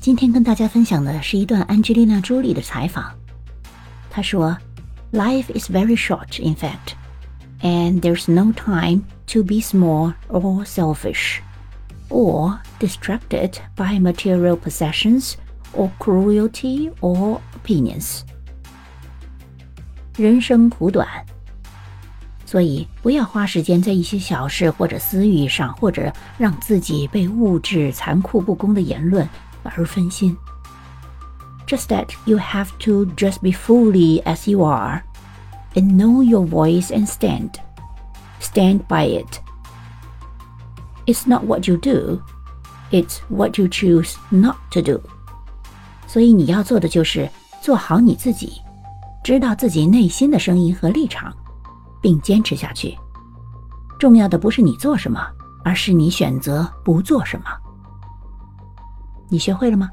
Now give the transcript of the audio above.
今天跟大家分享的是一段安吉丽娜·朱莉的采访。她说：“Life is very short, in fact, and there's no time to be small or selfish, or distracted by material possessions or cruelty or opinions。”人生苦短。所以，不要花时间在一些小事或者私欲上，或者让自己被物质残酷不公的言论 而分心。Just that you have to just be fully as you are, and know your voice and stand. Stand by it. It's not what you do, it's what you choose not to do. 所以你要做的就是做好你自己，知道自己内心的声音和立场。并坚持下去。重要的不是你做什么，而是你选择不做什么。 你学会了吗？